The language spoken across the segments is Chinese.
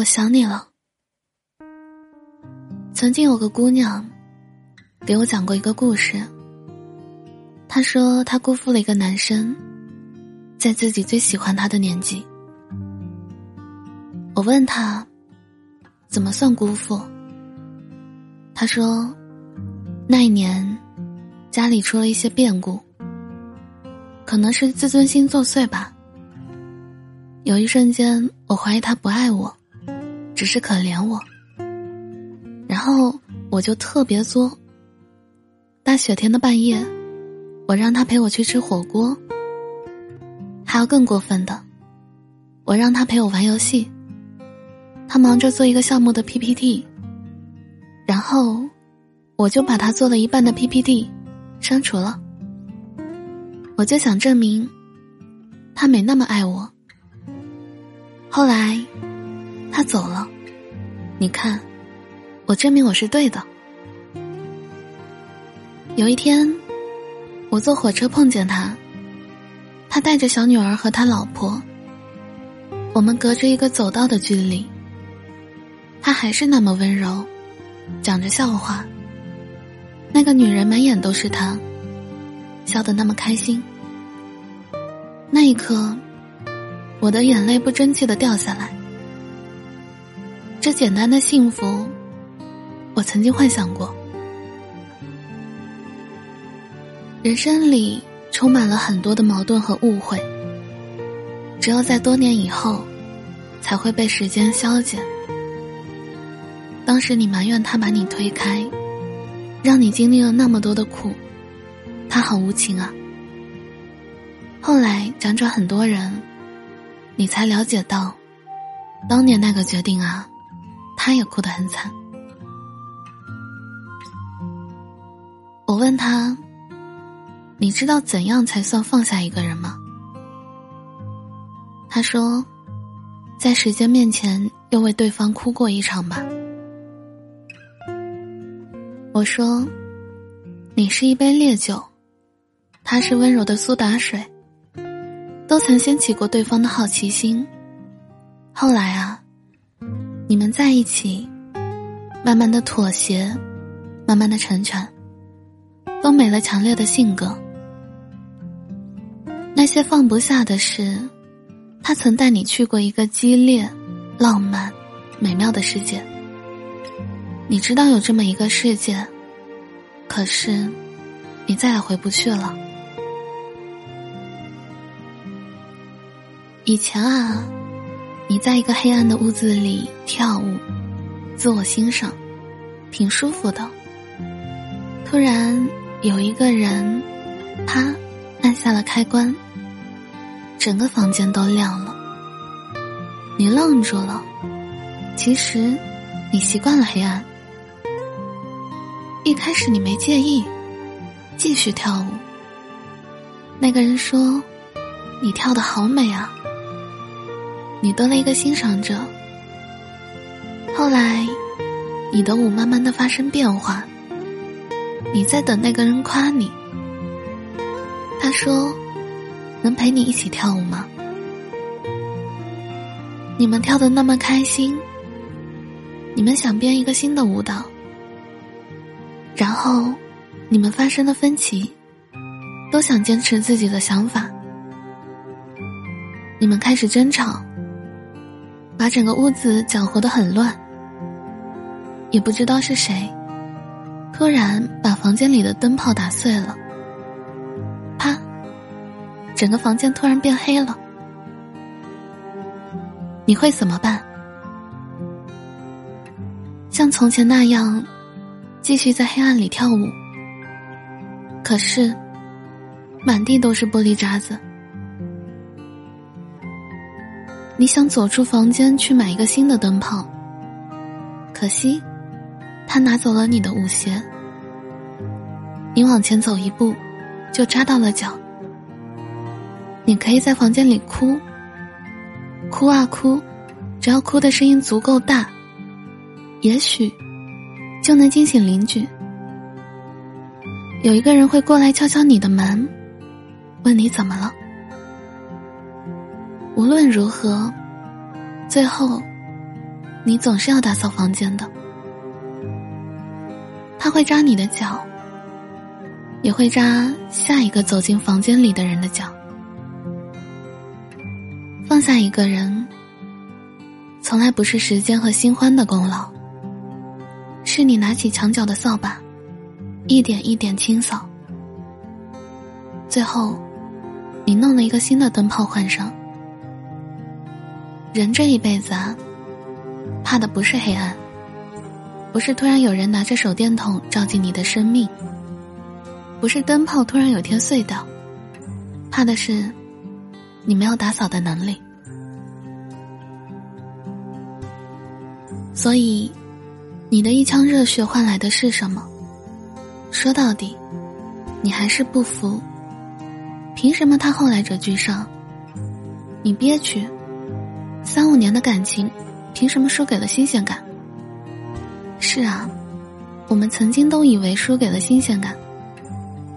我想你了。曾经有个姑娘给我讲过一个故事。她说她辜负了一个男生，在自己最喜欢他的年纪。我问他怎么算辜负？他说那一年家里出了一些变故，可能是自尊心作祟吧。有一瞬间，我怀疑他不爱我，只是可怜我。然后我就特别作。大雪天的半夜，我让他陪我去吃火锅。还有更过分的，我让他陪我玩游戏。他忙着做一个项目的 PPT，然后我就把他做了一半的 PPT 删除了。我就想证明他没那么爱我。后来，他走了。你看，我证明我是对的。有一天，我坐火车碰见他，他带着小女儿和他老婆。我们隔着一个走道的距离，他还是那么温柔，讲着笑话。那个女人满眼都是他，笑得那么开心。那一刻。我的眼泪不争气的掉下来。这简单的幸福，我曾经幻想过。人生里充满了很多的矛盾和误会，只有在多年以后，才会被时间消减。当时你埋怨他把你推开，让你经历了那么多的苦，他好无情啊。后来辗转很多人。你才了解到，当年那个决定啊，他也哭得很惨。我问他：“你知道怎样才算放下一个人吗？”他说：“在时间面前又为对方哭过一场吧。”我说：“你是一杯烈酒，他是温柔的苏打水。”都曾掀起过对方的好奇心，后来啊，你们在一起，慢慢的妥协，慢慢的成全，都没了强烈的性格。那些放不下的事，他曾带你去过一个激烈、浪漫、美妙的世界。你知道有这么一个世界，可是，你再也回不去了。以前啊，你在一个黑暗的屋子里跳舞，自我欣赏，挺舒服的。突然有一个人，啪，按下了开关，整个房间都亮了。你愣住了，其实你习惯了黑暗。一开始你没介意，继续跳舞。那个人说：“你跳的好美啊。”你多了一个欣赏者。后来，你的舞慢慢的发生变化。你在等那个人夸你。他说：“能陪你一起跳舞吗？”你们跳的那么开心。你们想编一个新的舞蹈。然后，你们发生了分歧，都想坚持自己的想法。你们开始争吵。把整个屋子搅和的很乱，也不知道是谁，突然把房间里的灯泡打碎了，啪，整个房间突然变黑了。你会怎么办？像从前那样，继续在黑暗里跳舞？可是，满地都是玻璃渣子。你想走出房间去买一个新的灯泡，可惜，他拿走了你的舞鞋。你往前走一步，就扎到了脚。你可以在房间里哭，哭啊哭，只要哭的声音足够大，也许就能惊醒邻居。有一个人会过来敲敲你的门，问你怎么了。无论如何，最后，你总是要打扫房间的。他会扎你的脚，也会扎下一个走进房间里的人的脚。放下一个人，从来不是时间和新欢的功劳，是你拿起墙角的扫把，一点一点清扫，最后，你弄了一个新的灯泡换上。人这一辈子啊，怕的不是黑暗。不是突然有人拿着手电筒照进你的生命，不是灯泡突然有天碎掉，怕的是你没有打扫的能力。所以，你的一腔热血换来的是什么？说到底，你还是不服。凭什么他后来者居上？你憋屈，三五年的感情，凭什么输给了新鲜感？是啊，我们曾经都以为输给了新鲜感，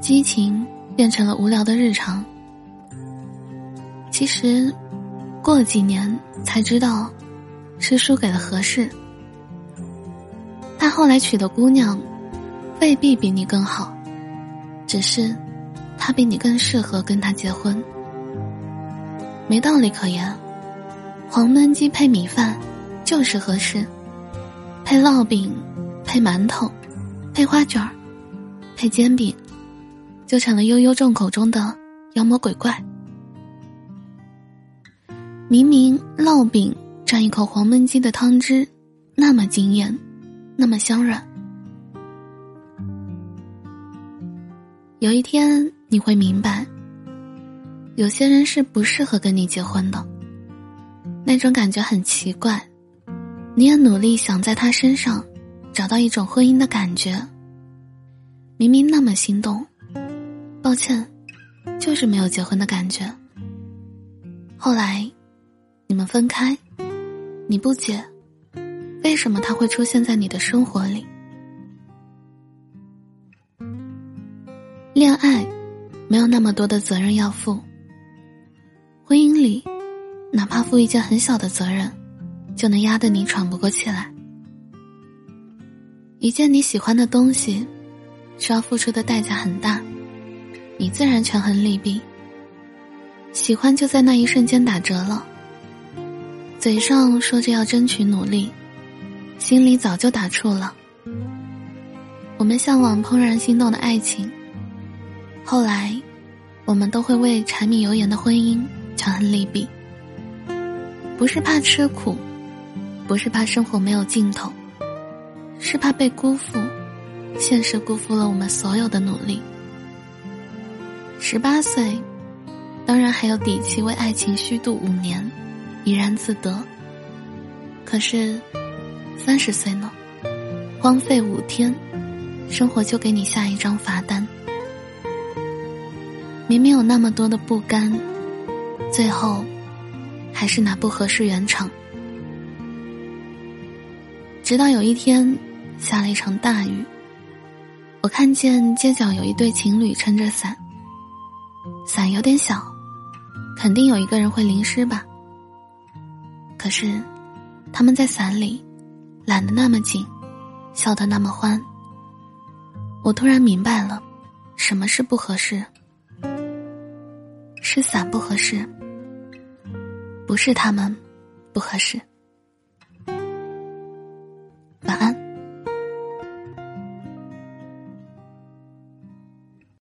激情变成了无聊的日常。其实，过了几年才知道，是输给了合适。他后来娶的姑娘，未必比你更好，只是，他比你更适合跟他结婚。没道理可言，黄焖鸡配米饭，就是合适。配烙饼，配馒头，配花卷儿，配煎饼，就成了悠悠众口中的妖魔鬼怪。明明烙饼蘸一口黄焖鸡的汤汁，那么惊艳，那么香软。有一天你会明白，有些人是不适合跟你结婚的，那种感觉很奇怪。你也努力想在他身上找到一种婚姻的感觉，明明那么心动，抱歉，就是没有结婚的感觉。后来，你们分开，你不解，为什么他会出现在你的生活里？恋爱没有那么多的责任要负，婚姻里，哪怕负一件很小的责任。就能压得你喘不过气来。一件你喜欢的东西，需要付出的代价很大，你自然权衡利弊。喜欢就在那一瞬间打折了。嘴上说着要争取努力，心里早就打怵了。我们向往怦然心动的爱情，后来，我们都会为柴米油盐的婚姻权衡利弊，不是怕吃苦。不是怕生活没有尽头，是怕被辜负，现实辜负了我们所有的努力。十八岁，当然还有底气为爱情虚度五年，怡然自得。可是，三十岁呢？荒废五天，生活就给你下一张罚单。明明有那么多的不甘，最后，还是拿不合适圆场。直到有一天，下了一场大雨，我看见街角有一对情侣撑着伞，伞有点小，肯定有一个人会淋湿吧。可是，他们在伞里，揽得那么紧，笑得那么欢。我突然明白了，什么是不合适，是伞不合适，不是他们不合适。